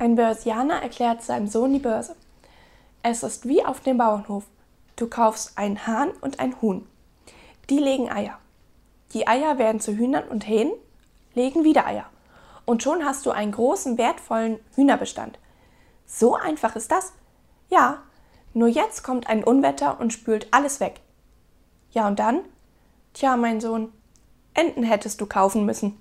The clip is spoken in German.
Ein Börsianer erklärt seinem Sohn die Börse. Es ist wie auf dem Bauernhof. Du kaufst einen Hahn und ein Huhn. Die legen Eier. Die Eier werden zu Hühnern und Hähnen legen wieder Eier. Und schon hast du einen großen, wertvollen Hühnerbestand. So einfach ist das? Ja, nur jetzt kommt ein Unwetter und spült alles weg. Ja, und dann? Tja, mein Sohn, Enten hättest du kaufen müssen.